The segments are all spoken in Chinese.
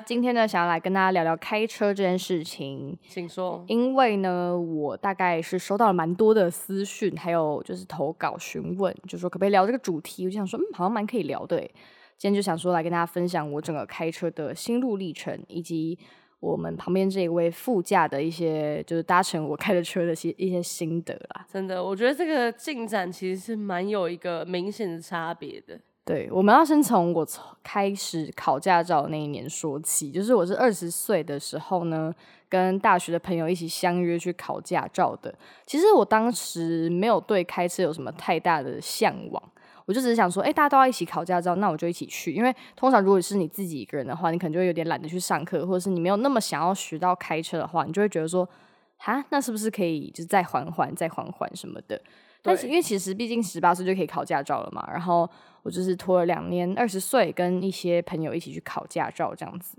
今天呢，想要来跟大家聊聊开车这件事情。请说。因为呢，我大概是收到了蛮多的私讯，还有就是投稿询问，就说可不可以聊这个主题。我就想说，嗯，好像蛮可以聊的。今天就想说来跟大家分享我整个开车的心路历程，以及我们旁边这一位副驾的一些，就是搭乘我开的车的些一些心得啦。真的，我觉得这个进展其实是蛮有一个明显的差别的。对，我们要先从我开始考驾照那一年说起，就是我是二十岁的时候呢，跟大学的朋友一起相约去考驾照的。其实我当时没有对开车有什么太大的向往，我就只是想说，哎，大家都要一起考驾照，那我就一起去。因为通常如果是你自己一个人的话，你可能就会有点懒得去上课，或者是你没有那么想要学到开车的话，你就会觉得说，哈，那是不是可以就再缓缓、再缓缓什么的？但是因为其实毕竟十八岁就可以考驾照了嘛，然后。我就是拖了两年，二十岁跟一些朋友一起去考驾照这样子。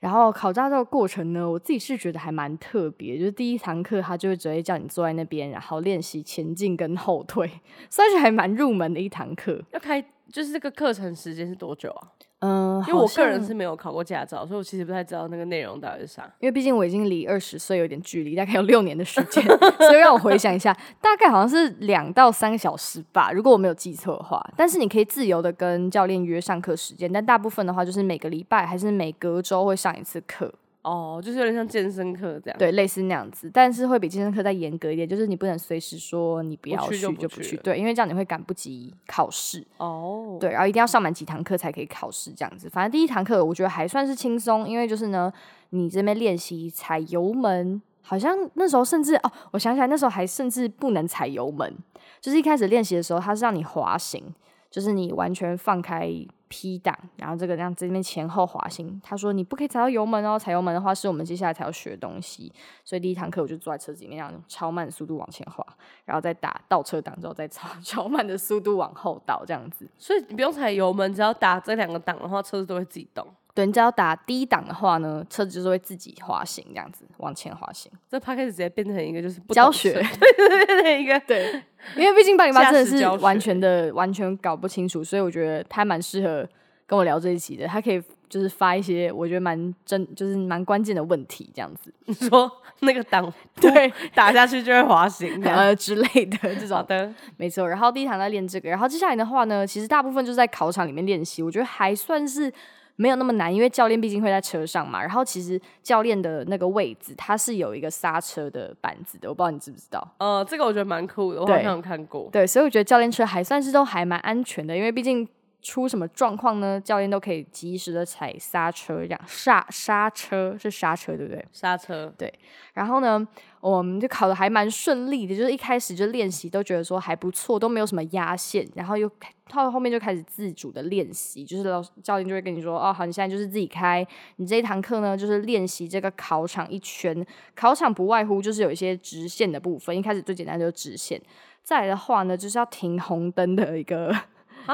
然后考驾照过程呢，我自己是觉得还蛮特别，就是第一堂课他就会直接叫你坐在那边，然后练习前进跟后退，算是还蛮入门的一堂课。要开就是这个课程时间是多久啊？嗯，因为我个人是没有考过驾照，所以我其实不太知道那个内容到底是啥。因为毕竟我已经离二十岁有点距离，大概有六年的时间，所以让我回想一下，大概好像是两到三个小时吧，如果我没有记错的话。但是你可以自由的跟教练约上课时间，但大部分的话就是每个礼拜还是每隔周会上一次课。哦，就是有点像健身课这样，对，类似那样子，但是会比健身课再严格一点，就是你不能随时说你不要去就不去，对，因为这样你会赶不及考试。哦，对，然后一定要上满几堂课才可以考试，这样子。反正第一堂课我觉得还算是轻松，因为就是呢，你这边练习踩油门，好像那时候甚至哦，我想起来那时候还甚至不能踩油门，就是一开始练习的时候，它是让你滑行，就是你完全放开。P 档，然后这个样子这边前后滑行。他说你不可以踩到油门哦，踩油门的话是我们接下来才要学东西。所以第一堂课我就坐在车子里面，让超慢速度往前滑，然后再打倒车档之后再超 超慢的速度往后倒，这样子。所以你不用踩油门，只要打这两个档的话，车子都会自己动。对，你只要打低档的话呢，车子就是会自己滑行，这样子往前滑行。这他开始直接变成一个就是教学，对变成一个对，因为毕竟八零八真的是完全的完全搞不清楚，所以我觉得他蛮适合跟我聊这一期的。他可以就是发一些我觉得蛮真，就是蛮关键的问题，这样子。你说那个档对打下去就会滑行呃之类的这种的，没错。然后第一堂在练这个，然后接下来的话呢，其实大部分就是在考场里面练习，我觉得还算是。没有那么难，因为教练毕竟会在车上嘛。然后其实教练的那个位置，它是有一个刹车的板子的，我不知道你知不知道。呃，这个我觉得蛮酷的，我好像有看过。对，所以我觉得教练车还算是都还蛮安全的，因为毕竟出什么状况呢，教练都可以及时的踩刹车，这样刹刹车是刹车，对不对？刹车，对。然后呢，我们就考的还蛮顺利的，就是一开始就练习都觉得说还不错，都没有什么压线，然后又。到后面就开始自主的练习，就是老教练就会跟你说：“哦，好，你现在就是自己开。你这一堂课呢，就是练习这个考场一圈。考场不外乎就是有一些直线的部分，一开始最简单就是直线。再来的话呢，就是要停红灯的一个。”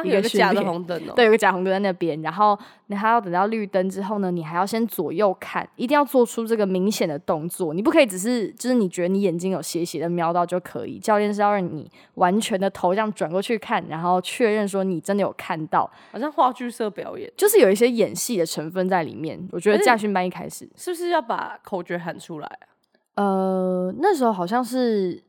一个假的红灯 哦，对，有个假红灯在那边，然后你还要等到绿灯之后呢，你还要先左右看，一定要做出这个明显的动作，你不可以只是就是你觉得你眼睛有斜斜的瞄到就可以，教练是要让你完全的头这样转过去看，然后确认说你真的有看到，好像话剧社表演，就是有一些演戏的成分在里面。我觉得驾训班一开始是不是要把口诀喊出来啊？呃，那时候好像是。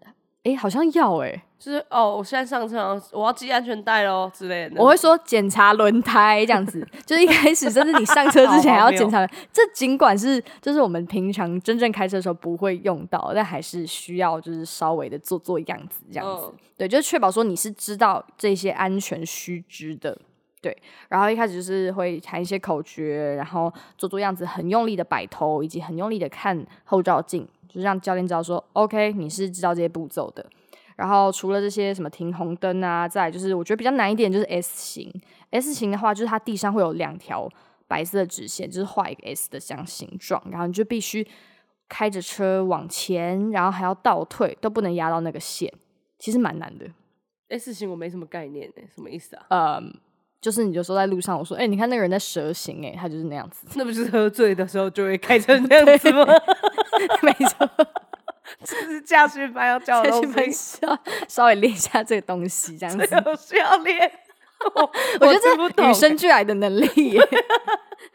哎，好像要哎，就是哦，我现在上车，我要系安全带喽之类的。我会说检查轮胎这样子，就是一开始甚至你上车之前还要检查。这尽管是就是我们平常真正开车的时候不会用到，但还是需要就是稍微的做做样子这样子。对，就是确保说你是知道这些安全须知的。对，然后一开始就是会喊一些口诀，然后做做样子，很用力的摆头，以及很用力的看后照镜。就让教练知道说，OK，你是知道这些步骤的。然后除了这些什么停红灯啊，再就是我觉得比较难一点就是 S 型。S 型的话，就是它地上会有两条白色的直线，就是画一个 S 的这样形状。然后你就必须开着车往前，然后还要倒退，都不能压到那个线。其实蛮难的。S 型我没什么概念诶，什么意思啊？嗯，就是你就说在路上，我说，哎，你看那个人在蛇形，哎，他就是那样子。那不是喝醉的时候就会开成 那样子吗？没错，这是驾训班要教的东西，稍微练一下这个东西，这样子需要练。我觉得这与生俱来的能力，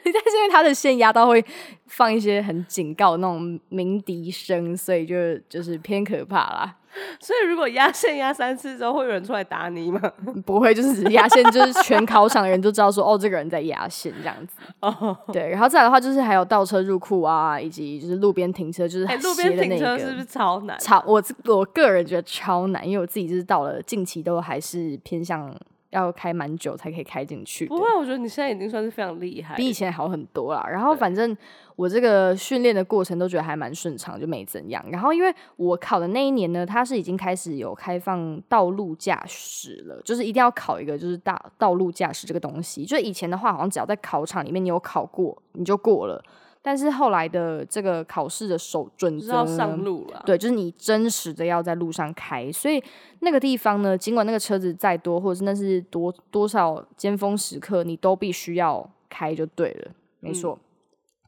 但是因为他的线压到会放一些很警告那种鸣笛声，所以就就是偏可怕啦。所以如果压线压三次之后，会有人出来打你吗？不会，就是只是压线，就是全考场的人都知道说，哦，这个人在压线这样子。哦，对，然后再来的话，就是还有倒车入库啊，以及就是路边停车，就是哎，路边停车是不是超难？超我自我个人觉得超难，因为我自己就是到了近期都还是偏向要开蛮久才可以开进去不。会，我觉得你现在已经算是非常厉害，比以前好很多啦。然后反正我这个训练的过程都觉得还蛮顺畅，就没怎样。然后因为我考的那一年呢，它是已经开始有开放道路驾驶了，就是一定要考一个就是大道路驾驶这个东西。就以前的话，好像只要在考场里面你有考过，你就过了。但是后来的这个考试的守准就是要则上路了。对，就是你真实的要在路上开，所以那个地方呢，尽管那个车子再多，或者是那是多多少尖峰时刻，你都必须要开就对了，没错。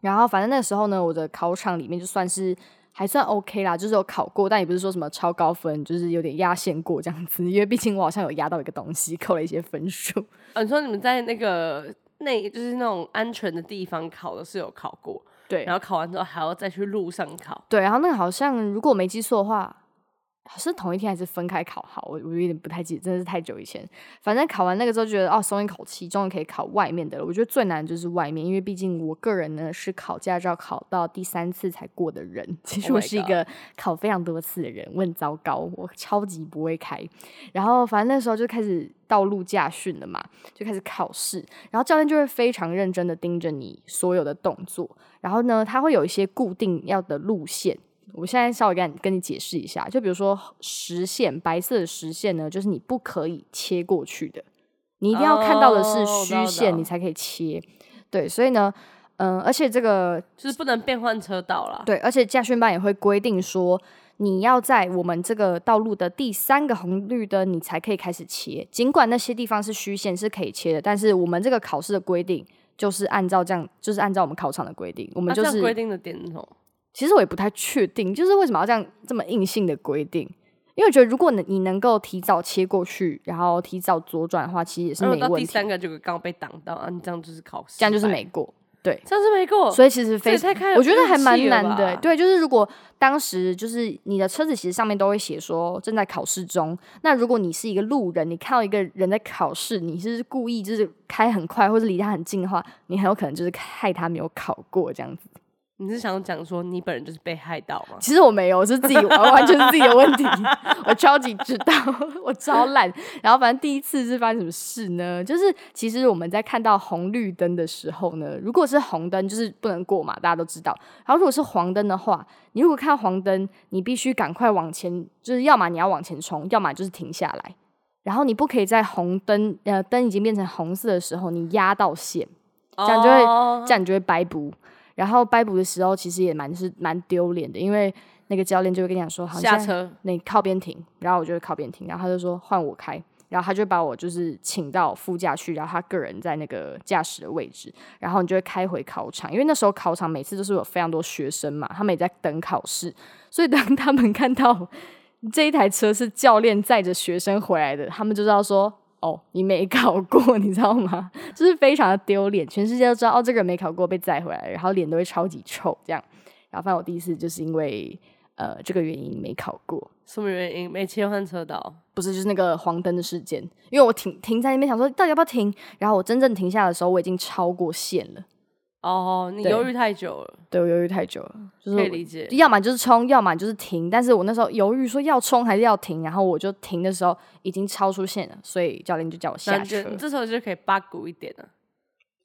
然后反正那时候呢，我的考场里面就算是还算 OK 啦，就是有考过，但也不是说什么超高分，就是有点压线过这样子，因为毕竟我好像有压到一个东西，扣了一些分数。呃你说你们在那个那就是那种安全的地方考的是有考过，对然后考完之后还要再去路上考。对，然后那个好像如果我没记错的话，是同一天还是分开考？好，我我有点不太记得，真的是太久以前。反正考完那个之后，觉得哦，松一口气，终于可以考外面的了。我觉得最难就是外面，因为毕竟我个人呢是考驾照考到第三次才过的人。其实 Oh 我是一个考非常多次的人，我很糟糕，我超级不会开。然后反正那时候就开始道路驾训了嘛，就开始考试，然后教练就会非常认真的盯着你所有的动作，然后呢，他会有一些固定要的路线。我现在稍微跟你跟你解释一下，就比如说实线，白色的实线呢，就是你不可以切过去的，你一定要看到的是虚线，你才可以切。对，所以呢，嗯、而且这个就是不能变换车道啦。对，而且驾训班也会规定说，你要在我们这个道路的第三个红绿灯，你才可以开始切。尽管那些地方是虚线是可以切的，但是我们这个考试的规定就是按照这样，就是按照我们考场的规定，我们就是规定的点是什么？其实我也不太确定，就是为什么要这样这么硬性的规定？因为我觉得如果你你能够提早切过去，然后提早左转的话，其实也是没问题。三个就刚被挡到啊，你这样就是考试，这样就是没，过。对，这样是没过。所以其实非我觉得还蛮难的。吧对，就是如果当时就是你的车子其实上面都会写说正在考试中，那如果你是一个路人，你看到一个人在考试，你是故意就是开很快或者离他很近的话，你很有可能就是害他没有考过这样子。你是想讲说你本人就是被害到吗？其实我没有，我是自己完完全是自己的问题，我超级知道，我超烂。然后反正第一次是发生什么事呢？就是其实我们在看到红绿灯的时候呢，如果是红灯就是不能过嘛，大家都知道。然后如果是黄灯的话，你如果看到黄灯，你必须赶快往前，就是要么你要往前冲，要么就是停下来。然后你不可以在红灯呃灯已经变成红色的时候，你压到线。这样就会哦这样你就会白补。然后掰补的时候，其实也蛮是蛮丢脸的，因为那个教练就会跟你讲说，好，下车，你靠边停，然后我就会靠边停，然后他就说换我开，然后他就把我就是请到副驾去，然后他个人在那个驾驶的位置，然后你就会开回考场，因为那时候考场每次都是有非常多学生嘛，他们也在等考试，所以当他们看到这一台车是教练载着学生回来的，他们就知道说。哦，你没考过，你知道吗？就是非常的丢脸，全世界都知道哦，这个人没考过被载回来，然后脸都会超级臭这样。然后反正我第一次就是因为呃这个原因没考过，什么原因？没切换车道，不是就是那个黄灯的事件，因为我停停在那边想说到底要不要停，然后我真正停下的时候我已经超过线了，哦，你对犹豫太久了，对我犹豫太久了，就是可以理解。要么就是冲，要么就是停。但是我那时候犹豫说要冲还是要停，然后我就停的时候已经超出线了，所以教练就叫我下车那你就你这时候就可以八股一点了。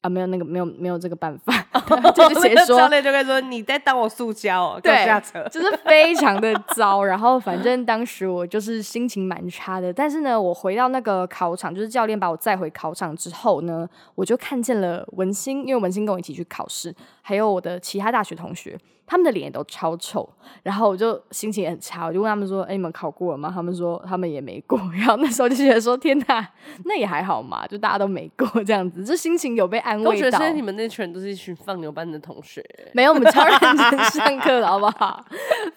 啊，没有那个没有没有这个办法，就直接说教练就会说你在当我塑胶哦，对下车。就是非常的 糟。然后反正当时我就是心情蛮差的，但是呢，我回到那个考场，就是教练把我载回考场之后呢，我就看见了文心，因为文心跟我一起去考试，还有我的其他大学同学。他们的脸也都超臭，然后我就心情也很差，我就问他们说：“哎、你们考过了吗？”他们说他们也没过。然后那时候就觉得说：“天哪，那也还好嘛，就大家都没过这样子，就心情有被安安慰到我觉得现。在你们那群人都是一群放牛班的同学，没有，我们超认真 上课的好不好？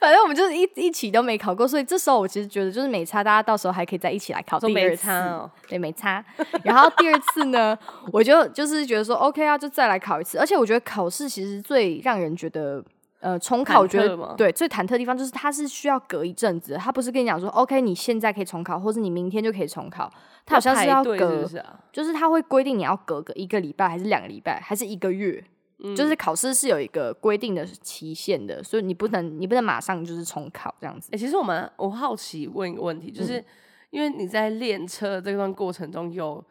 反正我们就是一一起都没考过，所以这时候我其实觉得就是没差，大家到时候还可以再一起来考第二次。对，没差。然后第二次呢，我就就是觉得说 OK 啊，就再来考一次。而且我觉得考试其实最让人觉得。呃，重考我觉得对最忐忑的地方就是它是需要隔一阵子的，它不是跟你讲说 OK 你现在可以重考，或者你明天就可以重考，它好像是要隔？就是它会规定你要隔个一个礼拜，还是两个礼拜，还是一个月，嗯就是考试是有一个规定的期限的，所以你不能你不能马上就是重考这样子哎、。其实我们我好奇问一个问题，嗯就是、因为你在练车的这段过程中有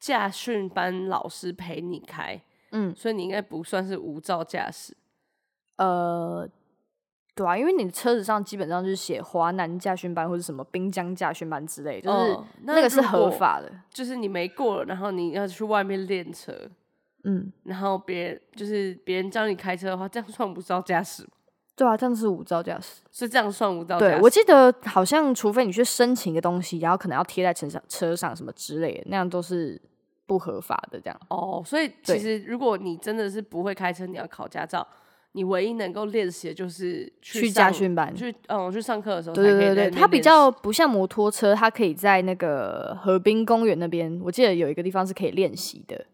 驾训班老师陪你开，嗯，所以你应该不算是无照驾驶。呃，对啊，因为你的车子上基本上就是写华南驾训班或者什么滨江驾训班之类，就是哦那个是合法的。就是你没过了，然后你要去外面练车，嗯，然后别人就是别人教你开车的话，这样算无照驾驶吗？对啊，这样是无照驾驶。是这样算无照驾驶？对，我记得好像除非你去申请一个东西，然后可能要贴在车上车上什么之类的，那样都是不合法的。这样，哦，所以其实如果你真的是不会开车，你要考驾照，你唯一能够练习的就是去上驾训班。去嗯去上课的时候才对对对对，它比较不像摩托车，它可以在那个河滨公园那边，我记得有一个地方是可以练习的。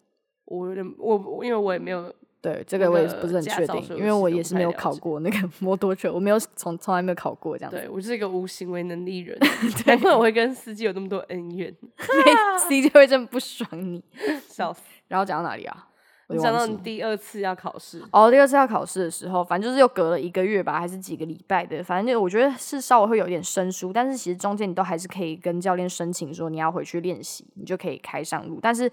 我有点我我因为我也没有对，这那个我也不是很确定，因为我也是没有考过那个 摩托车，我没有从从来没有考过这样子。对我就是一个无行为能力人，难怪我会跟司机有那么多恩怨，C 就会这么不爽你。笑死！然后讲到哪里啊？我讲到你第二次要考试，哦，第二次要考试的时候，反正就是又隔了一个月吧，还是几个礼拜的，反正就我觉得是稍微会有点生疏，但是其实中间你都还是可以跟教练申请说你要回去练习，你就可以开上路。但是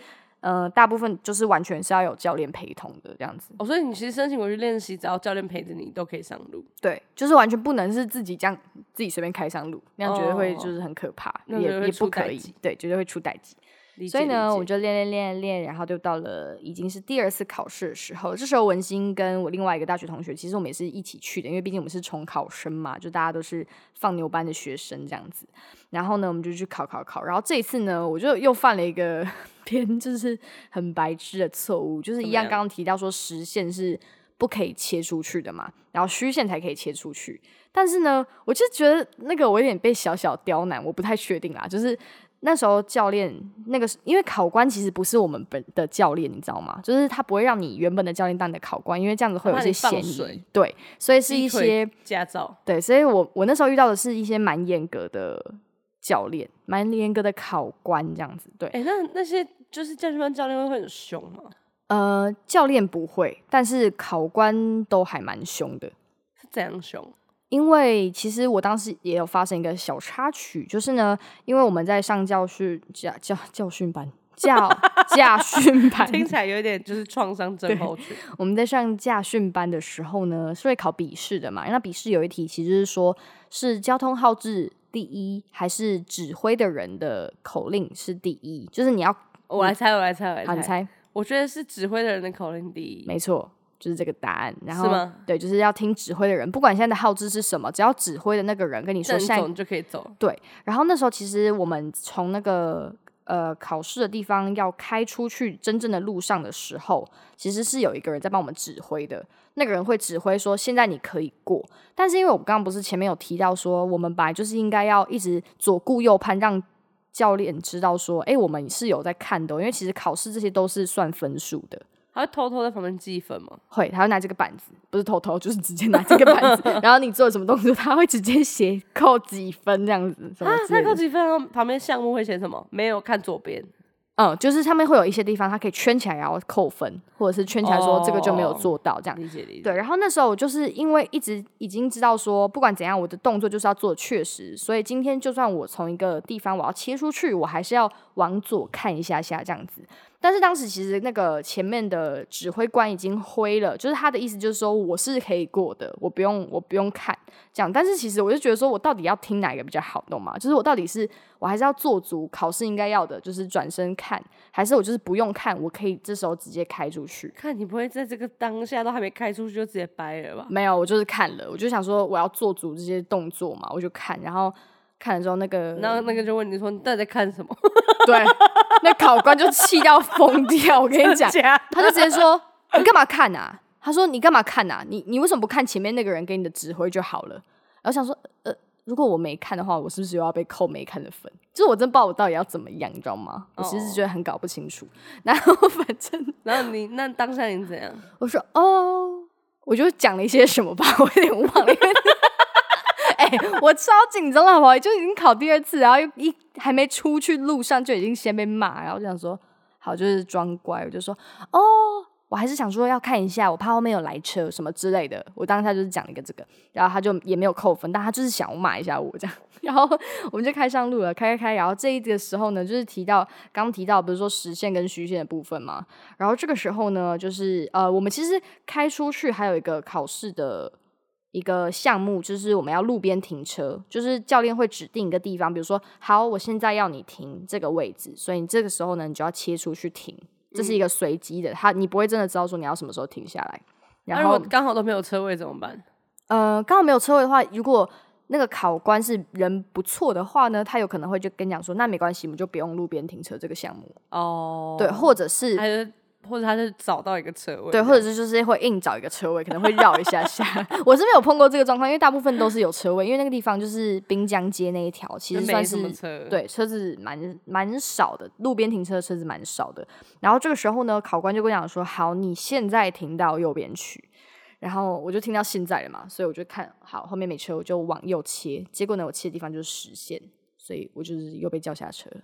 呃，大部分就是完全是要有教练陪同的这样子。哦，所以你其实申请回去练习，只要教练陪着你，都可以上路。对，就是完全不能是自己这样自己随便开上路，那样绝对会哦就是很可怕，也也不可以，对，绝对会出代级。理所以呢，我就练练练练，然后就到了已经是第二次考试的时候。这时候文心跟我另外一个大学同学，其实我们也是一起去的，因为毕竟我们是重考生嘛，就大家都是放牛班的学生这样子。然后呢，我们就去考考考。然后这一次呢，我就又犯了一个 偏就是很白痴的错误，就是一样刚刚提到说实线是不可以切出去的嘛，然后虚线才可以切出去。但是呢，我就觉得那个我有点被小小刁难，我不太确定啦，就是。那时候教练那个，因为考官其实不是我们本的教练，你知道吗？就是他不会让你原本的教练当你的考官，因为这样子会有一些嫌疑。对，所以是一些驾照，对，所以我我那时候遇到的是一些蛮严格的教练，蛮严格的考官这样子。对，哎、那那些就是健身班教练会很凶吗？呃，教练不会，但是考官都还蛮凶的。是怎样凶？因为其实我当时也有发生一个小插曲，就是呢，因为我们在上教训教教教训班教 驾训班，听起来有一点就是创伤症候群。我们在上驾训班的时候呢，是会考笔试的嘛？那笔试有一题其实是说，是交通号志第一，还是指挥的人的口令是第一？就是你要我来猜，我来猜，我来。猜，我觉得是指挥的人的口令第一。没错，就是这个答案。然后是对，就是要听指挥的人，不管现在的号志是什么，只要指挥的那个人跟你说现在正走你就可以走。对，然后那时候其实我们从那个呃考试的地方要开出去真正的路上的时候，其实是有一个人在帮我们指挥的。那个人会指挥说现在你可以过，但是因为我刚刚不是前面有提到说，我们本来就是应该要一直左顾右盼，让教练知道说，哎，我们是有在看的哦、因为其实考试这些都是算分数的。他会偷偷在旁边记分吗？会，他会拿这个板子，不是偷偷，就是直接拿这个板子，然后你做什么动作，他会直接写扣几分这样子，什么啊，之类的他扣几分？然后旁边项目会写什么？没有看左边。嗯，就是上面会有一些地方，它可以圈起来然后扣分，或者是圈起来说这个就没有哦做到这样。理解理解。对，然后那时候我就是因为一直已经知道说，不管怎样，我的动作就是要做确实，所以今天就算我从一个地方我要切出去，我还是要往左看一下下这样子。但是当时其实那个前面的指挥官已经挥了，就是他的意思就是说我是可以过的，我不用我不用看这样。但是其实我就觉得说我到底要听哪一个比较好，懂吗？就是我到底是我还是要做足考试应该要的，就是转身看，还是我就是不用看，我可以这时候直接开出去。看你不会在这个当下都还没开出去就直接掰了吧？没有，我就是看了，我就想说我要做足这些动作嘛，我就看，然后看了之后那个，然后那个就问你说你到底在看什么？对，那考官就气到疯掉。我跟你讲，他就直接说：“你干嘛看啊？”他说：“你干嘛看啊？你你为什么不看前面那个人给你的指挥就好了？”然后想说：“呃，如果我没看的话，我是不是又要被扣没看的分？就是我真不知道我到底要怎么样，你知道吗？我其实哦觉得很搞不清楚。然后反正 然后你那当下你怎样？我说哦，我就讲了一些什么吧，我有点忘了。我超紧张了，好不？就已经考第二次，然后又一还没出去路上就已经先被骂，然后这样说，好，就是装乖，我就说哦，我还是想说要看一下，我怕后面有来车什么之类的。我当下就是讲了一个这个，然后他就也没有扣分，但他就是想骂一下我这样。然后我们就开上路了，开开开。然后这一个时候呢，就是提到刚提到不是说实线跟虚线的部分嘛。然后这个时候呢，就是呃，我们其实开出去还有一个考试的一个项目，就是我们要路边停车，就是教练会指定一个地方，比如说，好，我现在要你停这个位置，所以你这个时候呢，你就要切出去停，这是一个随机的，他你不会真的知道说你要什么时候停下来。然后那如果刚好都没有车位怎么办？呃，刚好没有车位的话，如果那个考官是人不错的话呢，他有可能会就跟你讲说，那没关系，我们就不用路边停车这个项目，哦，对，或者是或者他是找到一个车位，对，或者是就是会硬找一个车位，可能会绕一下下。我是没有碰过这个状况，因为大部分都是有车位，因为那个地方就是滨江街那一条，其实算是什么车，，对车子蛮蛮少的，路边停车的车子蛮少的。然后这个时候呢，考官就跟我讲说：“好，你现在停到右边去。”然后我就听到现在了嘛，所以我就看好后面没车，我就往右切。结果呢，我切的地方就是实线，所以我就是又被叫下车了。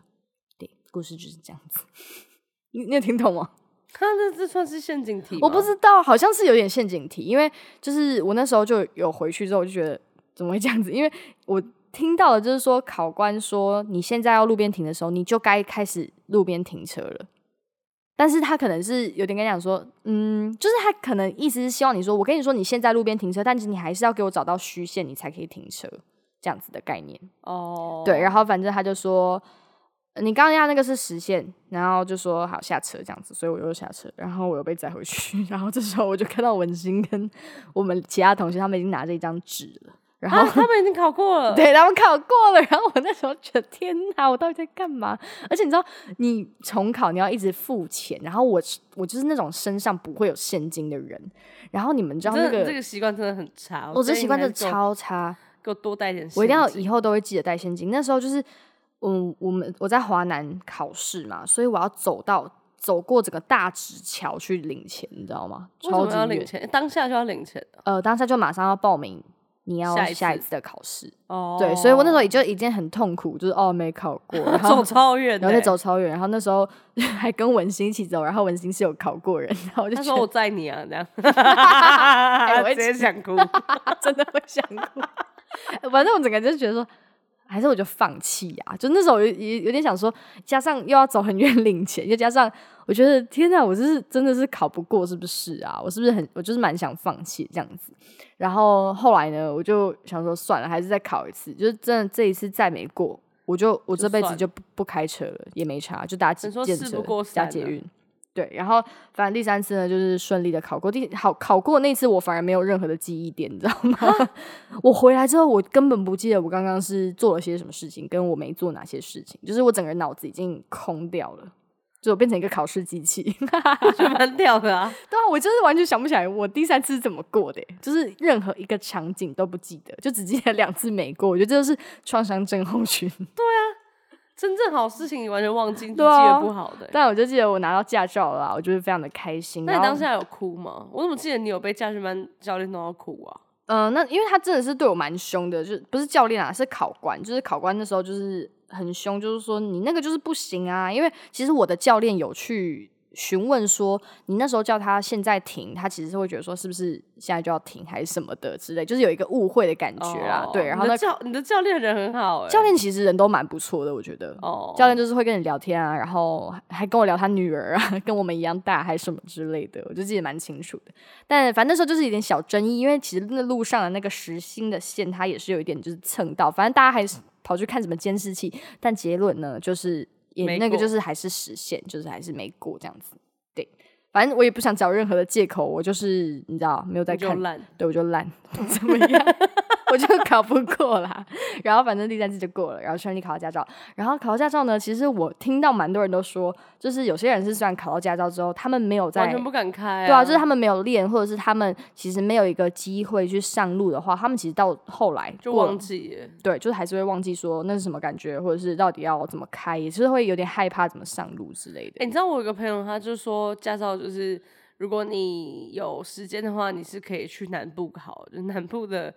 对，故事就是这样子。你你有听懂吗？他这这算是陷阱题，我不知道，好像是有点陷阱题，因为就是我那时候就有回去之后，我就觉得怎么会这样子？因为我听到的就是说，考官说你现在要路边停的时候，你就该开始路边停车了。但是他可能是有点跟你讲说，嗯，就是他可能意思是希望你说，我跟你说你现在路边停车，但是你还是要给我找到虚线，你才可以停车，这样子的概念。哦，对，然后反正他就说，呃你刚刚压那个是实线，然后就说好下车这样子，所以我又下车，然后我又被载回去，然后这时候我就看到文心跟我们其他同学他们已经拿着一张纸了，然后啊，他们已经考过了，对他们考过了，然后我那时候觉得天哪，我到底在干嘛？而且你知道，你重考你要一直付钱，然后我我就是那种身上不会有现金的人，然后你们知道那个，这个习惯真的很差，我这习惯真的建议你还是给我超差。给我多带点我一定要以后都会记得带现金。那时候就是，嗯，我们我在华南考试嘛，所以我要走到走过整个大直桥去领钱，你知道吗？超级远。要领钱？当下就要领钱呃，当下就马上要报名你要下一次的考试。哦，对，所以我那时候也就已经很痛苦，就是哦没考过，然后走超远的然后欸，再走超远，然后那时候 还跟文心一起走，然后文心是有考过人，然后我就说我载你啊，这样，我会 直接想哭。真的会想哭。反正我整个就觉得说，还是我就放弃啊。就那时候有有有点想说，加上又要走很远领钱，又加上我觉得天哪，我这是真的是考不过，是不是啊？我是不是很我就是蛮想放弃这样子。然后后来呢，我就想说算了，还是再考一次。就是真的这一次再没过，我就我这辈子就不不开车了，也没差，就搭你说电车事不过三了加捷运。对，然后反正第三次呢，就是顺利的考过。第好考过那次，我反而没有任何的记忆点，你知道吗？我回来之后，我根本不记得我刚刚是做了些什么事情，跟我没做哪些事情，就是我整个人脑子已经空掉了，就我变成一个考试机器。就蛮屌的啊！对啊，我就是完全想不起来我第三次是怎么过的耶，就是任何一个场景都不记得，就只记得两次没过。我觉得这就是创伤症候群。真正好事情你完全忘记，你记得不好的欸。但我就记得我拿到驾照了啊，我就是非常的开心。那你当下有哭吗？我怎么记得你有被驾训班教练弄到哭啊？嗯、那因为他真的是对我蛮凶的，就不是教练啊，是考官。就是考官那时候就是很凶，就是说你那个就是不行啊。因为其实我的教练有去询问说，你那时候叫他现在停，他其实是会觉得说是不是现在就要停还是什么的之类，就是有一个误会的感觉啦。哦对，然后那你的教你的教练人很好哎，教练其实人都蛮不错的，我觉得。哦，教练就是会跟你聊天啊，然后还还跟我聊他女儿啊，跟我们一样大还是什么之类的，我就记得蛮清楚的。但反正那时候就是有点小争议，因为其实那路上的那个实心的线，它也是有一点就是蹭到，反正大家还是跑去看什么监视器，但结论呢就是也那个就是还是实现，就是还是没过这样子。对，反正我也不想找任何的借口，我就是你知道没有在看，对我就烂，怎么 样？我就考不过啦。然后反正第三次就过了，然后顺利考到驾照。然后考到驾照呢，其实我听到蛮多人都说，就是有些人是虽然考到驾照之后，他们没有在完全不敢开、对啊，就是他们没有练，或者是他们其实没有一个机会去上路的话，他们其实到后来就忘记了。对，就是还是会忘记说那是什么感觉，或者是到底要怎么开，也是会有点害怕怎么上路之类哎、的。你知道我有个朋友，他就说驾照就是，如果你有时间的话，你是可以去南部考，就南部的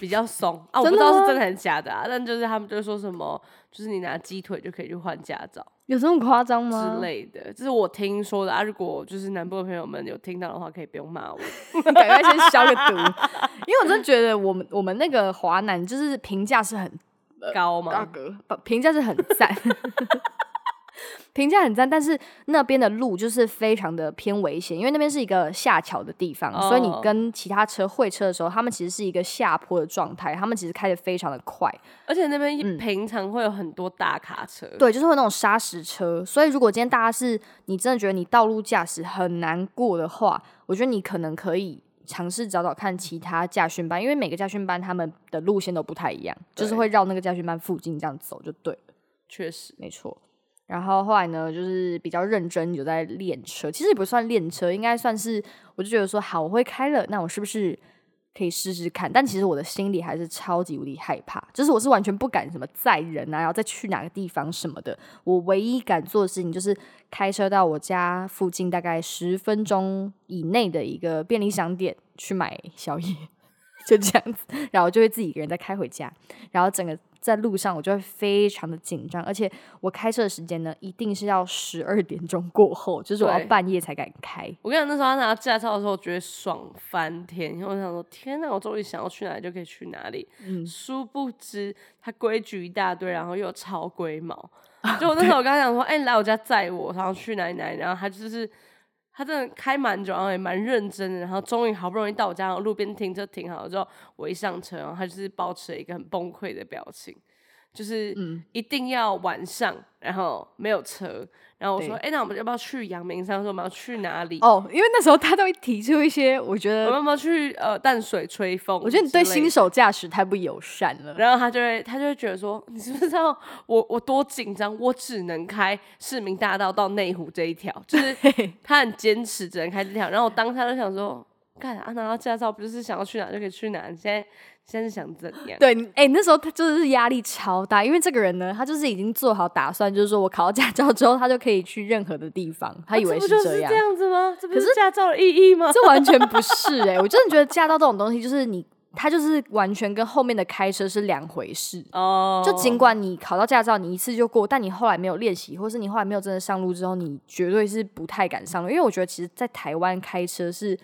比较松啊，我不知道是真的还是假的啊，但就是他们就说什么，就是你拿鸡腿就可以去换驾照有这么夸张吗？之类的，这是我听说的啊。如果就是南部的朋友们有听到的话，可以不用骂我。赶快先消个毒，因为我真的觉得我们我们那个华南就是评价是很高吗？大哥，评价是很赞，评价很赞，但是那边的路就是非常的偏危险，因为那边是一个下桥的地方，所以你哦跟其他车会车的时候，他们其实是一个下坡的状态，他们其实开的非常的快，而且那边平常会有很多大卡车，对，就是会那种砂石车，所以如果今天大家是你真的觉得你道路驾驶很难过的话，我觉得你可能可以。尝试找找看其他驾训班，因为每个驾训班他们的路线都不太一样，就是会绕那个驾训班附近这样走就对了。确实。没错。然后后来呢，就是比较认真有在练车，其实也不算练车，应该算是我就觉得说，好，我会开了，那我是不是可以试试看？但其实我的心里还是超级无敌害怕，就是我是完全不敢什么载人啊，然后再去哪个地方什么的。我唯一敢做的事情就是开车到我家附近大概十分钟以内的一个便利商店去买宵夜，就这样子，然后就会自己一个人再开回家，然后整个在路上我就会非常的紧张，而且我开车的时间呢，一定是要十二点钟过后，就是我要半夜才敢开。我跟你讲，那时候他拿到驾照的时候，我觉得爽翻天。因为我想说，天哪，我终于想要去哪里就可以去哪里。嗯 殊不知他规矩一大堆，然后又超龟毛。就我那时候我跟他讲说，哎、你来我家载我，然后去哪里哪里，然后他就是他真的开蛮久，然后也蛮认真的，然后终于好不容易到我家，然后路边停车停好了之后，我一上车，然后他就是保持了一个很崩溃的表情，就是嗯一定要晚上，然后没有车，然后我说，对哎、那我们要不要去阳明山？说我们要去哪里？哦，因为那时候他都会提出一些，我觉得，我们要不要去呃淡水吹风？我觉得你对新手。手驾驶太不友善了。然后他就会，他就会觉得说，你知不知道我我多紧张？我只能开市民大道到内湖这一条，就是他很坚持只能开这条。然后我当下就想说，干啊，拿到驾照不就是想要去哪就可以去哪？你现在现在是想怎样？对，哎、那时候他就是压力超大，因为这个人呢，他就是已经做好打算，就是说我考到驾照之后，他就可以去任何的地方，他以为啊这不就是样。这样子吗？这不可是驾照的意义吗？这完全不是哎、我真的觉得驾照这种东西，就是你，它就是完全跟后面的开车是两回事。哦，就尽管你考到驾照，你一次就过，但你后来没有练习，或是你后来没有真的上路之后，你绝对是不太敢上路。因为我觉得，其实，在台湾开车是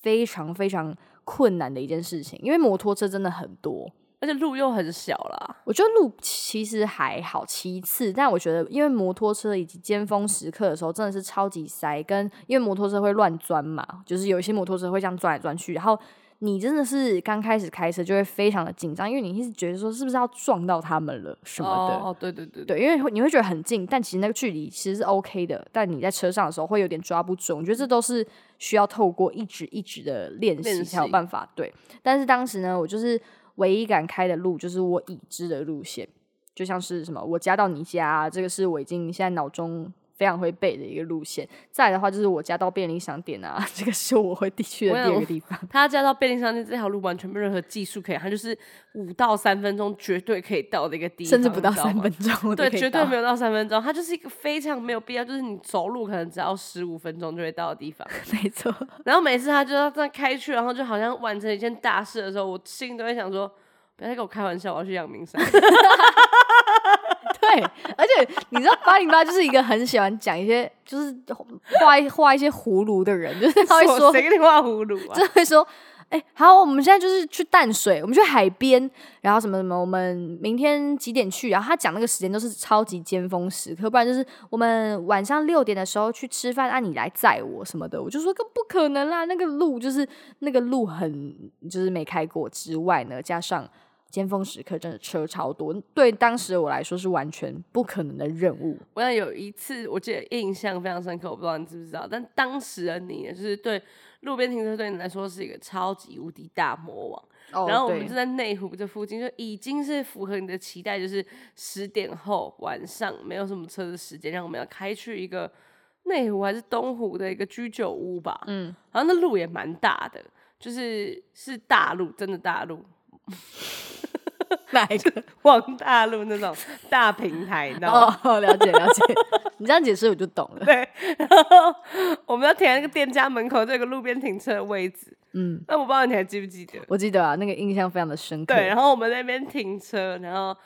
非常非常困难的一件事情，因为摩托车真的很多。而且路又很小啦。我觉得路其实还好，其次，但我觉得因为摩托车以及尖峰时刻的时候，真的是超级塞，跟因为摩托车会乱钻嘛，就是有一些摩托车会这样钻来钻去，然后你真的是刚开始开车就会非常的紧张，因为你一直觉得说是不是要撞到他们了什么的。哦，对对对对，因为你会觉得很近，但其实那个距离其实是 OK 的，但你在车上的时候会有点抓不准。我觉得这都是需要透过一直一直的练习才有办法。对，但是当时呢，我就是唯一敢开的路就是我已知的路线，就像是什么我家到你家啊、这个是我已经现在脑中非常会背的一个路线。再来的话就是我家到便利商店啊，这个是我会地去的第二个地方。他家到便利商店这条路完全没有任何技术可以，他就是五到三分钟绝对可以到的一个地方，甚至不到三分钟，对，绝对没有到三分钟，它就是一个非常没有必要，就是你走路可能只要十五分钟就会到的地方。没错。然后每次他就要这样开去，然后就好像完成一件大事的时候，我心里都会想说，不要再跟我开玩笑，我要去阳明山。对，而且你知道八零八就是一个很喜欢讲一些，就是画一画一些葫芦的人，就是他会说，谁给你画葫芦啊？就会说，哎、好，我们现在就是去淡水，我们去海边，然后什么什么，我们明天几点去？然后他讲那个时间都是超级尖峰时刻，不然就是我们晚上六点的时候去吃饭，啊、你来载我什么的，我就说更不可能啦，那个路就是那个路很就是没开过之外呢，加上。尖峰时刻真的车超多，对当时的我来说是完全不可能的任务。我想有一次，我记得印象非常深刻，我不知道你知不知道，但当时的你呢，就是对路边停车对你来说是一个超级无敌大魔王。然后我们就在内湖这附近，就已经是符合你的期待，就是十点后晚上没有什么车的时间，让我们要开去一个内湖还是东湖的一个居酒屋吧。嗯，然后那路也蛮大的，就是是大路，真的大路，哪一个？往大陆那种大平台，你知道吗？哦，了解了解，你这样解释我就懂了。对，然后我们要停在那个店家门口，这个路边停车的位置。嗯，那我不知道你还记不记得？我记得啊，那个印象非常的深刻。对，然后我们那边停车，然后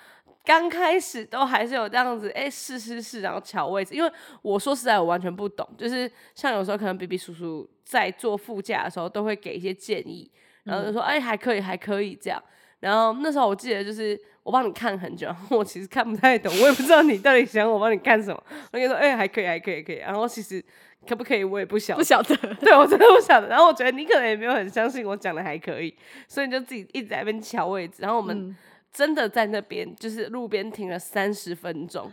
刚开始都还是有这样子，哎，试试试，然后调位置。因为我说实在，我完全不懂，就是像有时候可能 B B 叔叔在坐副驾的时候，都会给一些建议，然后就说，哎，还可以，还可以这样。然后那时候我记得就是我帮你看很久，然后我其实看不太懂，我也不知道你到底想我帮你看什么。我跟你说，哎，还可以，还可以，可以。然后其实可不可以，我也不晓得。不晓得。对我真的不晓得。然后我觉得你可能也没有很相信我讲的还可以，所以你就自己一直在那边瞧位置。然后我们嗯真的在那边就是路边停了三十分钟，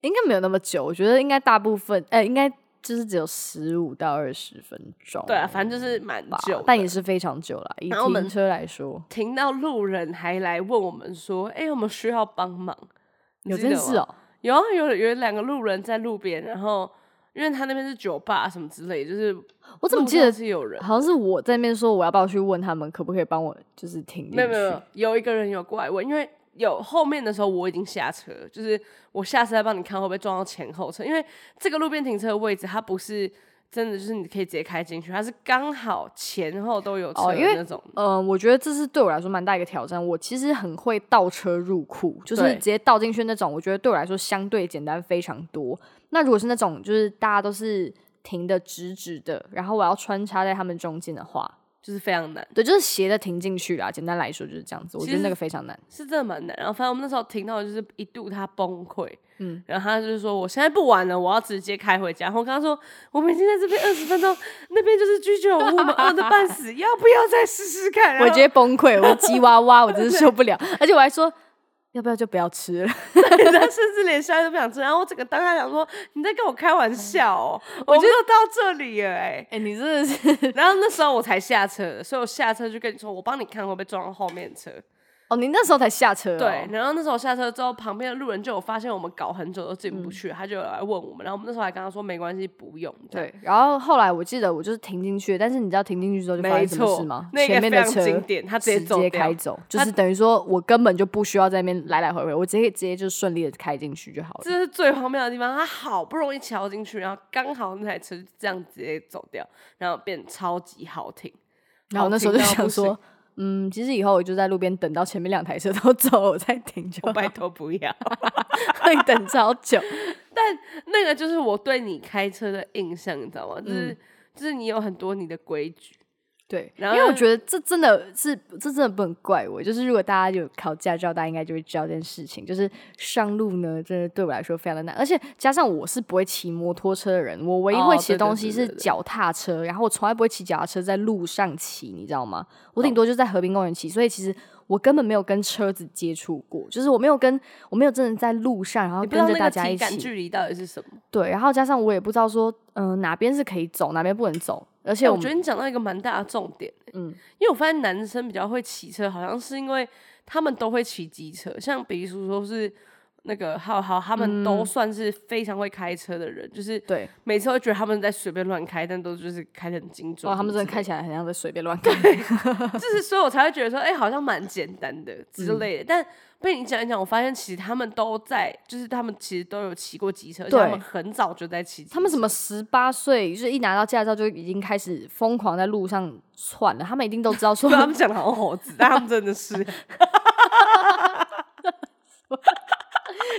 应该没有那么久，我觉得应该大部分，哎、应该就是只有十五到二十分钟。对啊，反正就是蛮久。但也是非常久了。以停车来说，停到路人还来问我们说：“哎、有没有需要帮忙？”有记得吗这件事哦、有啊，有有两个路人在路边，然后因为他那边是酒吧什么之类，就是我怎么记得是有人？好像是我在那边说我要不要去问他们可不可以帮我就是停。没有没有，有一个人有过来问，因为有后面的时候我已经下车，就是我下车再帮你看会不会撞到前后车，因为这个路边停车的位置它不是真的就是你可以直接开进去，它是刚好前后都有车哦因为那种。嗯，我觉得这是对我来说蛮大一个挑战。我其实很会倒车入库，就是直接倒进去那种，我觉得对我来说相对简单非常多。那如果是那种就是大家都是停的直直的，然后我要穿插在他们中间的话，就是非常难，对，就是斜的停进去啦。简单来说就是这样子，我觉得那个非常难。是真的蛮难。然后反正我们那时候停到就是一度他崩溃，嗯嗯，然后他就是说我现在不玩了，我要直接开回家。然后我跟他说我们已经在这边二十分钟，那边就是居酒屋，我们饿的半死，要不要再试试看？我直接崩溃，我鸡哇哇，我真是 受不了。而且我还说，要不要就不要吃了？他甚至连虾都不想吃。然后我整个当下想说你在跟我开玩笑哦，我就到这里了哎、哎、你真的是然后那时候我才下车，所以我下车就跟你说，我帮你看会不会撞到后面车。哦，你那时候才下车、哦，对，然后那时候下车之后，旁边的路人就有发现我们搞很久都进嗯不去，他就来问我们，然后我们那时候还跟他说没关系，不用。对，然后后来我记得我就是停进去，但是你知道停进去之后就发没生什么事吗？那个前面的车经典他直接开走，就是等于说我根本就不需要在那边来来回回，我直接直接就顺利的开进去就好了。这是最荒谬的地方。他好不容易瞧进去，然后刚好那台车就这样直接走掉，然后变超级好停。然后我那时候就想说，嗯，其实以后我就在路边等到前面两台车都走了，我再停就好。拜托不要。会等超久。但那个就是我对你开车的印象，你知道吗？嗯就是、就是你有很多你的规矩。对，因然后为我觉得这真的是，这真的不能怪我。就是如果大家有考驾照，大家应该就会知道这件事情。就是上路呢，真的对我来说非常的难，而且加上我是不会骑摩托车的人，我唯一哦会骑的东西是脚踏车，然后我从来不会骑脚踏车在路上骑，你知道吗？我哦顶多就在和平公园骑，所以其实我根本没有跟车子接触过，就是我没有跟我没有真的在路上，然后跟着大家一起。感距离到底是什么？对，然后加上我也不知道说，嗯、哪边是可以走，哪边不能走，而且哎我觉得你讲到一个蛮大的重点、嗯嗯，因为我发现男生比较会骑车，好像是因为他们都会骑机车，像比如说是那个浩浩，他们都算是非常会开车的人，就是对，每次会觉得他们在随便乱开，但都就是开的很精准。哇，他们真的开起起来很像在随便乱 开。来，就是所以我才会觉得说，哎、好像蛮简单的之类嗯的。但被你讲一讲，我发现其实他们都在，就是他们其实都有骑过机车，而且他们很早就在骑。他们什么十八岁，就是一拿到驾照就已经开始疯狂在路上窜了。他们一定都知道 说对，他们讲的好猴子，但他们真的是。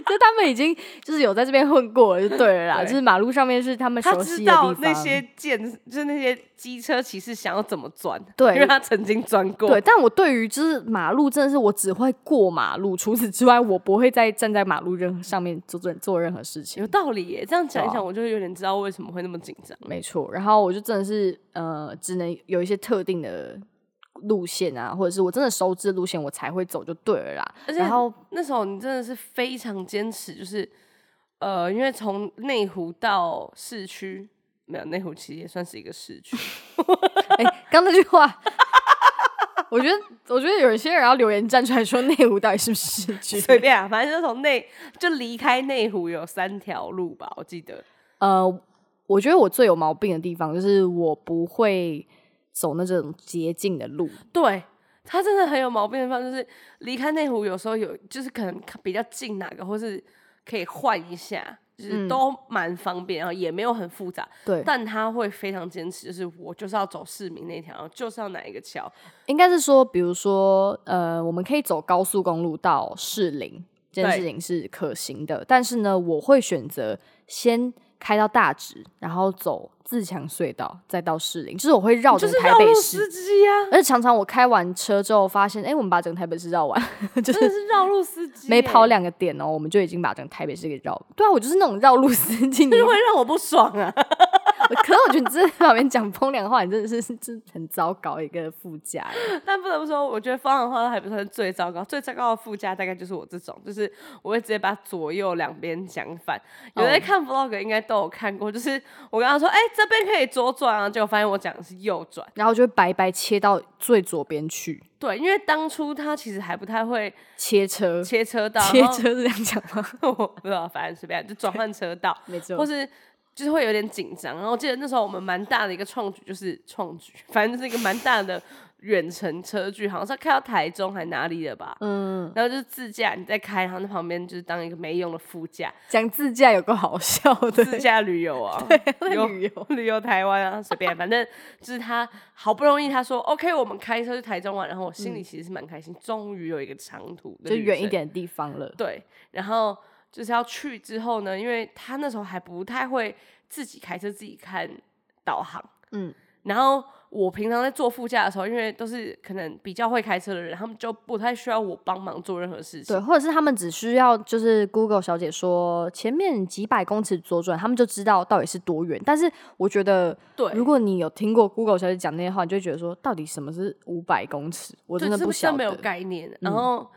就他们已经就是有在这边混过了，就对了啦。对就是马路上面是他们知道悉的地方。那些剑，就是那些机车骑士想要怎么钻，对因为他曾经钻过。对，但我对于就是马路真的是我只会过马路，除此之外我不会再站在马路任何上面做做做任何事情。有道理耶。这样讲一讲，我就有点知道为什么会那么紧张。没错，然后我就真的是呃，只能有一些特定的路线啊，或者是我真的熟知的路线，我才会走就对了啦。而且然后那时候你真的是非常坚持，就是呃，因为从内湖到市区没有内湖其实也算是一个市区。哎、刚那句话，我觉得，我觉得有一些人要留言站出来说内湖到底是不是市区？随便啊，反正就从内就离开内湖有三条路吧，我记得。呃，我觉得我最有毛病的地方就是我不会走那种捷径的路。对他真的很有毛病的地方，就是离开内湖有时候有就是可能比较近哪个，或是可以换一下，就是嗯都蛮方便，然后也没有很复杂。对，但他会非常坚持，就是我就是要走市民那条，就是要哪一个桥。应该是说，比如说，呃，我们可以走高速公路到士林，这件事情是可行的。但是呢，我会选择先开到大直，然后走自强隧道，再到士林，就是我会绕就是整台绕路北市。司机呀、而且常常我开完车之后，发现，哎、我们把整个台北市绕完，就真的是是绕路司机耶，没跑两个点哦，我们就已经把整个台北市给绕。对啊，我就是那种绕路司机，你 就是会让我不爽啊。可是我觉得你真的在旁边讲风凉话，你真的是是 是很糟糕一个副驾。但不得不说，我觉得风凉话还不算最糟糕，最糟糕的副驾大概就是我这种，就是我会直接把左右两边讲反。有在哦看 vlog 应该都有看过，就是我跟他说，哎、这边可以左转啊，结果发现我讲的是右转。然后就会白白切到最左边去对，因为当初他其实还不太会切车，切车道，切车是这样讲吗？我不知道，反正随便就转换车道，没错或是就是会有点紧张。然后我记得那时候我们蛮大的一个创举，就是创举，反正就是一个蛮大的远程车距，好像是开到台中还哪里的吧。嗯，然后就是自驾，你在开，然后那旁边就是当一个没用的副驾，讲自驾有个好笑的，自驾旅游啊，有旅游 旅游台湾啊，随便，反正就是他好不容易他说 OK，我们开车去台中玩，然后我心里其实是蛮开心，终于有一个长途的就远一点的地方了。对，然后就是要去之后呢，因为他那时候还不太会自己开车，自己看导航。嗯，然后我平常在坐副驾的时候，因为都是可能比较会开车的人，他们就不太需要我帮忙做任何事情。对，或者是他们只需要就是 Google 小姐说前面几百公尺左转，他们就知道到底是多远。但是我觉得，对如果你有听过 Google 小姐讲那些话，你就会觉得说，到底什么是五百公尺？我真的不晓得。没有概念。然后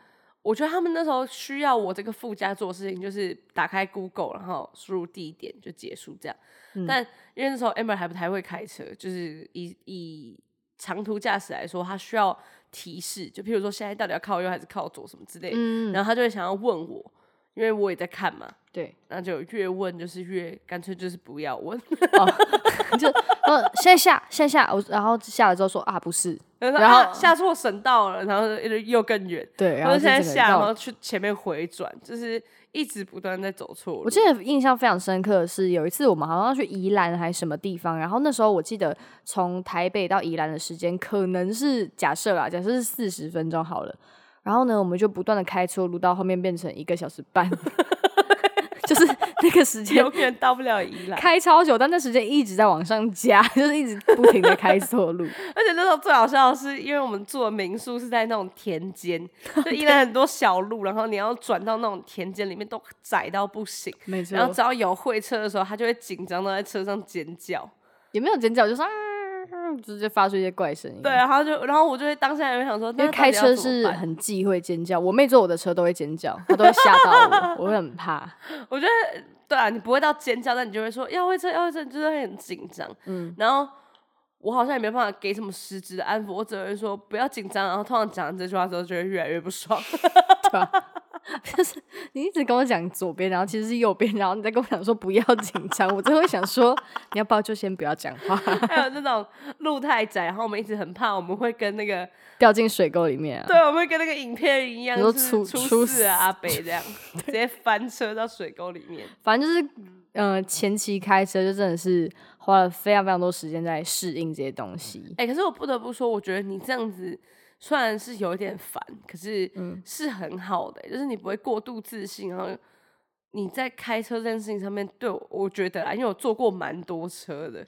我觉得他们那时候需要我这个附加做的事情，就是打开 Google，然后输入地点就结束这样。嗯但因为那时候 Amber 还不太会开车，就是以以长途驾驶来说，他需要提示，就譬如说现在到底要靠右还是靠左什么之类的，嗯，然后他就会想要问我，因为我也在看嘛。对，然后就越问就是越干脆就是不要问，就呃现在下现在下，我然后下了之后说啊不是，然后啊下错省道了，然后又又更远，对，然然后现在下，然后去前面回转，就是一直不断在走错路。我记得印象非常深刻的是，有一次我们好像要去宜兰还是什么地方，然后那时候我记得从台北到宜兰的时间可能是假设啦，假设是四十分钟好了，然后呢，我们就不断的开车路，到后面变成一个小时半，就是那个时间永远到不了宜兰，开超久，但那时间一直在往上加，就是一直不停的开错路。而且那时候最好笑的是，因为我们住的民宿是在那种田间，就宜兰很多小路，然后你要转到那种田间里面都窄到不行，没错然后只要有会车的时候，他就会紧张的在车上尖叫。也没有尖叫？就说啊，直接发出一些怪声音。对，然后就然后我就会当下也会想说，因为开车是很忌讳尖叫，我妹坐我的车都会尖叫，她都会吓到我，我会很怕。我觉得对啊，你不会到尖叫，但你就会说要会车，要会车，你就是会很紧张。嗯，然后我好像也没办法给什么实质的安抚，我只会说不要紧张。然后通常讲完这句话之后，就会越来越不爽。对吧？就是你一直跟我讲左边，然后其实是右边，然后你再跟我讲说不要紧张，我真的会想说，你要不要就先不要讲话，还有那种路太窄，然后我们一直很怕我们会跟那个，掉进水沟里面啊。对，我们会跟那个影片一样，出出出事啊阿北这样，直接翻车到水沟里面。反正就是，呃，前期开车就真的是花了非常非常多时间在适应这些东西。哎、可是我不得不说，我觉得你这样子虽然是有一点烦，可是嗯是很好的、就是你不会过度自信，然后你在开车这件事情上面，对我我觉得啊，因为我坐过蛮多车的，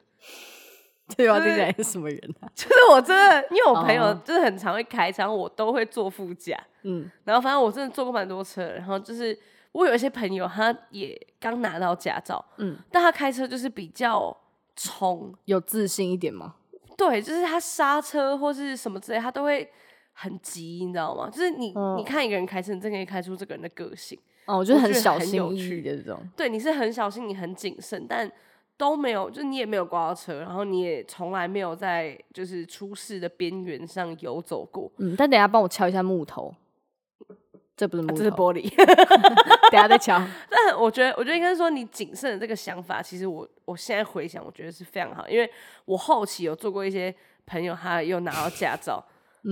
对吧？就是听起来是什么人啊？就是我真的，因为我朋友哦就是很常会开车，然后我都会坐副驾，嗯，然后反正我真的坐过蛮多车，然后就是我有一些朋友他也刚拿到驾照，嗯嗯，但他开车就是比较冲，有自信一点吗？对，就是他刹车或是什么之类，他都会很急，你知道吗？就是你、嗯你看一个人开车，你真可以开出这个人的个性。哦，我觉得很小心翼翼趣的这种。对，你是很小心，你很谨慎，但都没有，就是你也没有刮到车，然后你也从来没有在就是出事的边缘上游走过，嗯，但等一下帮我敲一下木头，这不是木头，啊这是玻璃。等下再敲。但我觉得，我觉得应该是说你谨慎的这个想法，其实我我现在回想，我觉得是非常好，因为我后期有做过一些朋友，他又拿到驾照，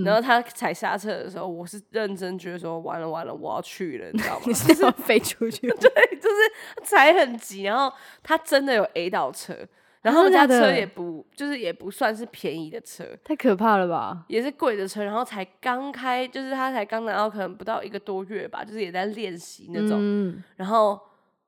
然后他踩刹车的时候，我是认真觉得说，完了完了，我要去了，你知道吗？你是要飞出去？对，就是踩很急，然后他真的有 A 到车，然后他们家车也不就是也不算是便宜的车，太可怕了吧！也是贵的车，然后才刚开，就是他才刚拿到，可能不到一个多月吧，就是也在练习那种，嗯，然后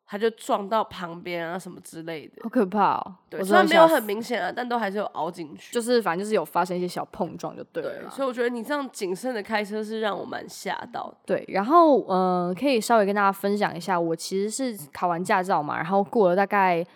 他就撞到旁边啊什么之类的。好可怕哦。对，我虽然没有很明显啊，但都还是有凹进去。就是反正就是有发生一些小碰撞就对了对，所以我觉得你这样谨慎的开车是让我蛮吓到的。对，然后呃，可以稍微跟大家分享一下，我其实是考完驾照嘛，然后过了大概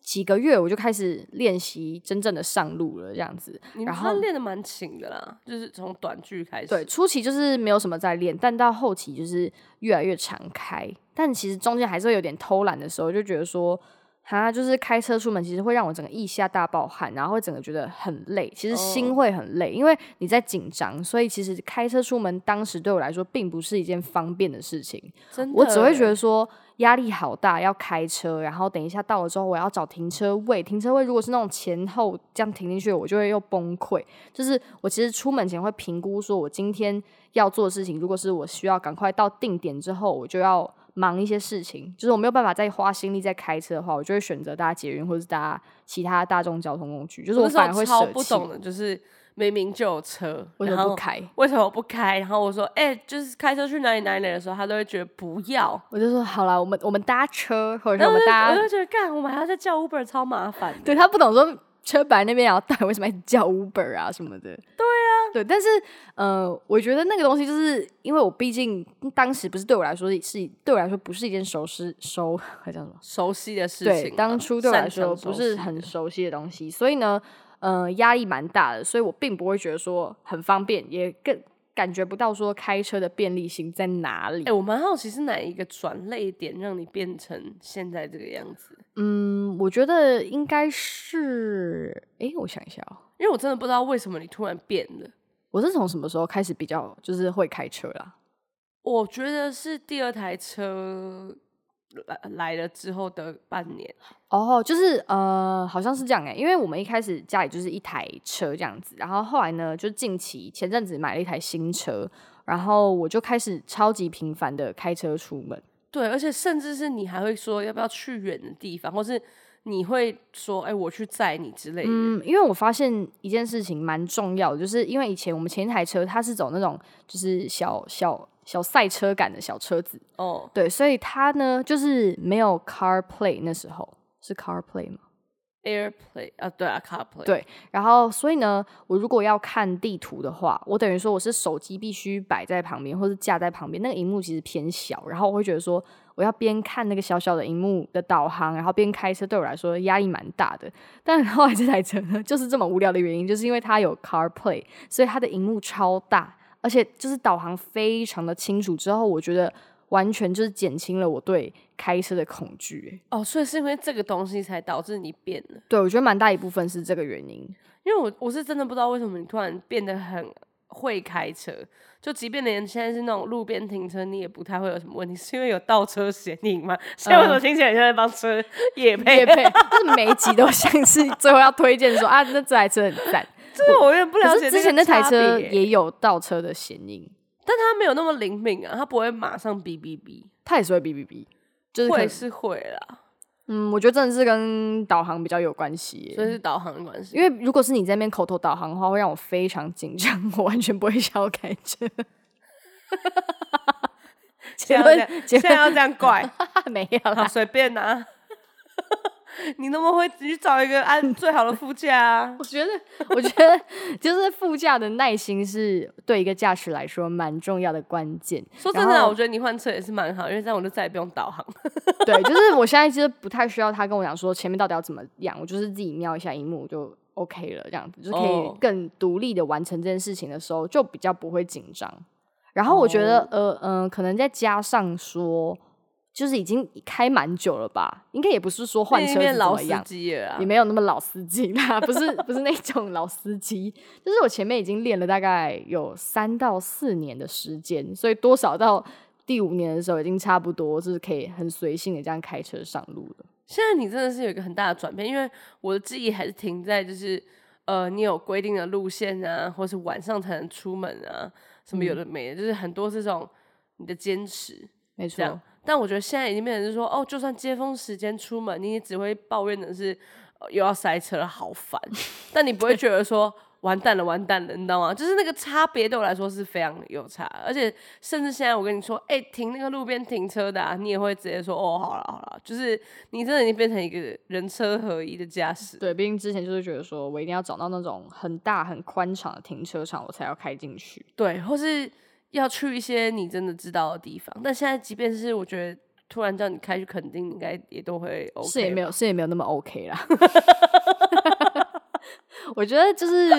几个月，我就开始练习真正的上路了，这样子。然后练的蛮勤的啦，就是从短剧开始。对，初期就是没有什么在练，但到后期就是越来越常开。但其实中间还是会有点偷懒的时候，就觉得说，哈，就是开车出门，其实会让我整个腋下大爆汗，然后会整个觉得很累，其实心哦会很累，因为你在紧张，所以其实开车出门当时对我来说并不是一件方便的事情。真的，我只会觉得说压力好大，要开车，然后等一下到了之后，我要找停车位，停车位如果是那种前后这样停进去，我就会又崩溃。就是我其实出门前会评估，说我今天要做的事情，如果是我需要赶快到定点之后，我就要忙一些事情，就是我没有办法再花心力在开车的话，我就会选择搭捷运或者是搭其他大众交通工具，就是我反而会候超，不懂的，就是明明就有车，为什么不开？为什么不开？然后我说，哎、就是开车去哪里哪里的时候，他都会觉得不要。我就说好了，我们我们搭车，或者是 我们搭我就觉得，干，我们还要再叫 Uber，超麻烦。对他不懂说车摆那边也要带，为什么还叫 Uber 啊什么的？对啊，对，但是呃，我觉得那个东西就是因为我毕竟当时不是对我来说是对我来说不是一件熟悉熟还叫什么？熟悉的事情，对，当初对我来说不是很熟悉的东西，所以呢，呃，压力蛮大的，所以我并不会觉得说很方便，也更感觉不到说开车的便利性在哪里哎、。我蛮好奇是哪一个转泪点让你变成现在这个样子？嗯，我觉得应该是，诶，我想一下哦。因为我真的不知道为什么你突然变了。我是从什么时候开始比较就是会开车啦？我觉得是第二台车来来了之后的半年，哦，就是呃，好像是这样哎、因为我们一开始家里就是一台车这样子，然后后来呢，就近期前阵子买了一台新车，然后我就开始超级频繁的开车出门。对，而且甚至是你还会说要不要去远的地方，或是你会说，哎、我去载你之类的。嗯，因为我发现一件事情蛮重要的，就是因为以前我们前一台车它是走那种就是小小小赛车感的小车子，哦，对，所以它呢就是没有 CarPlay，那时候是 CarPlay 吗？AirPlay 啊，对啊，CarPlay，对然后，所以呢，我如果要看地图的话，我等于说我是手机必须摆在旁边，或是架在旁边。那个荧幕其实偏小，然后我会觉得说，我要边看那个小小的荧幕的导航，然后边开车，对我来说压力蛮大的。但 后来这台车呢，就是这么无聊的原因，就是因为它有 CarPlay，所以它的荧幕超大，而且就是导航非常的清楚。之后我觉得完全就是减轻了我对开车的恐惧。欸哦，所以是因为这个东西才导致你变了。对我觉得蛮大一部分是这个原因。因为我我是真的不知道为什么你突然变得很会开车，就即便连现在是那种路边停车，你也不太会有什么问题，是因为有倒车显影吗？现在为什么听起来像在帮车 也配？也配，就是每一集都像是最后要推荐说啊，那这台车很赞。这个我有点不了可解是之前那台差车也有倒车的嫌疑，但他没有那么灵敏啊，他不会马上哔哔哔，他也是会哔哔哔，就是会是会啦，嗯，我觉得真的是跟导航比较有关系耶。所以是导航的关系。因为如果是你在那边口头导航的话，会让我非常紧张，我完全不会想要开车。结论结现在要这样怪，论 没有好啦，随便拿。你那么会，你去找一个安最好的副驾啊。我觉得，我觉得就是副驾的耐心是对一个驾驶来说蛮重要的关键。说真的啊，我觉得你换车也是蛮好，因为这样我就再也不用导航。对，就是我现在其实不太需要他跟我讲说前面到底要怎么样，我就是自己瞄一下荧幕就 OK 了，这样子就是可以哦更独立的完成这件事情的时候，就比较不会紧张。然后我觉得，呃嗯、可能再加上说，就是已经开蛮久了吧？应该也不是说换车老司么样，机了啊也。没有那么老司机啦，不是不是那种老司机，就是我前面已经练了大概有三到四年的时间，所以多少到第五年的时候已经差不多就是可以很随性的这样开车上路了。现在你真的是有一个很大的转变，因为我的记忆还是停在就是呃，你有规定的路线啊，或是晚上才能出门啊，什么有的没的，就是很多这种你的坚持没错，。但我觉得现在已经变成是说，哦，就算接风时间出门，你也只会抱怨的是、呃又要塞车了，好烦。但你不会觉得说完蛋了，完蛋了，你知道吗？就是那个差别对我来说是非常有差，而且甚至现在我跟你说，哎、停那个路边停车的、啊，你也会直接说，哦，好了好了，就是你真的已经变成一个人车合一的驾驶。对，毕竟之前就是觉得说我一定要找到那种很大很宽敞的停车场，我才要开进去。对，或是要去一些你真的知道的地方。但现在，即便是我觉得突然叫你开去垦丁，你应该也都会 OK。是也没有，是也没有那么 OK 啦。我觉得就是，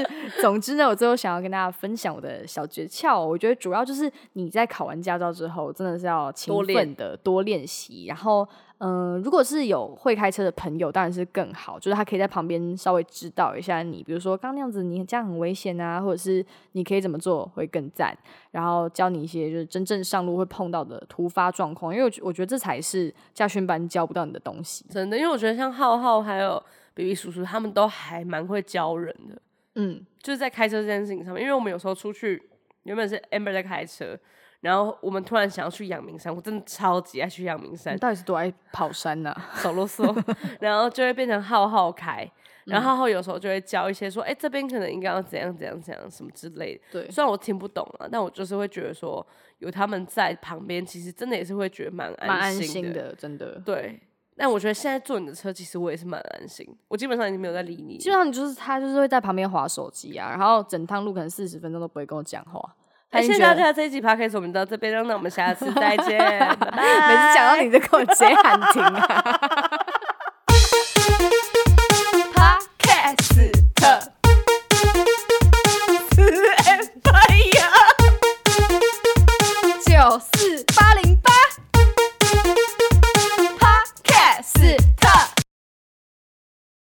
总之呢，我最后想要跟大家分享我的小诀窍。我觉得主要就是你在考完驾照之后，真的是要勤练奋的多练习。然后，嗯、如果是有会开车的朋友，当然是更好，就是他可以在旁边稍微指导一下你，比如说刚刚那样子，你这样很危险啊，或者是你可以怎么做会更赞。然后教你一些就是真正上路会碰到的突发状况，因为我我觉得这才是驾训班教不到你的东西。真的，因为我觉得像浩浩还有 B B 叔叔，他们都还蛮会教人的，嗯，就是在开车这件事情上面。因为我们有时候出去，原本是 Amber 在开车，然后我们突然想要去阳明山，我真的超级爱去阳明山你，到底是多爱跑山呐、手啰嗦，然后就会变成浩浩开。然后浩浩有时候就会教一些说，哎、这边可能应该要怎样怎样怎样什么之类的。对，虽然我听不懂啊，但我就是会觉得说，有他们在旁边，其实真的也是会觉得蛮蛮安心心的，真的。对，但我觉得现在坐你的车，其实我也是蛮安心。我基本上已经没有在理你。基本上你就是他，就是会在旁边划手机啊，然后整趟路可能四十分钟都不会跟我讲话。他哎，已经觉得谢谢大家这一集 p o d c a s 我们到这边，那我们下次再见，拜拜。每次讲到你就跟我直接喊停啊。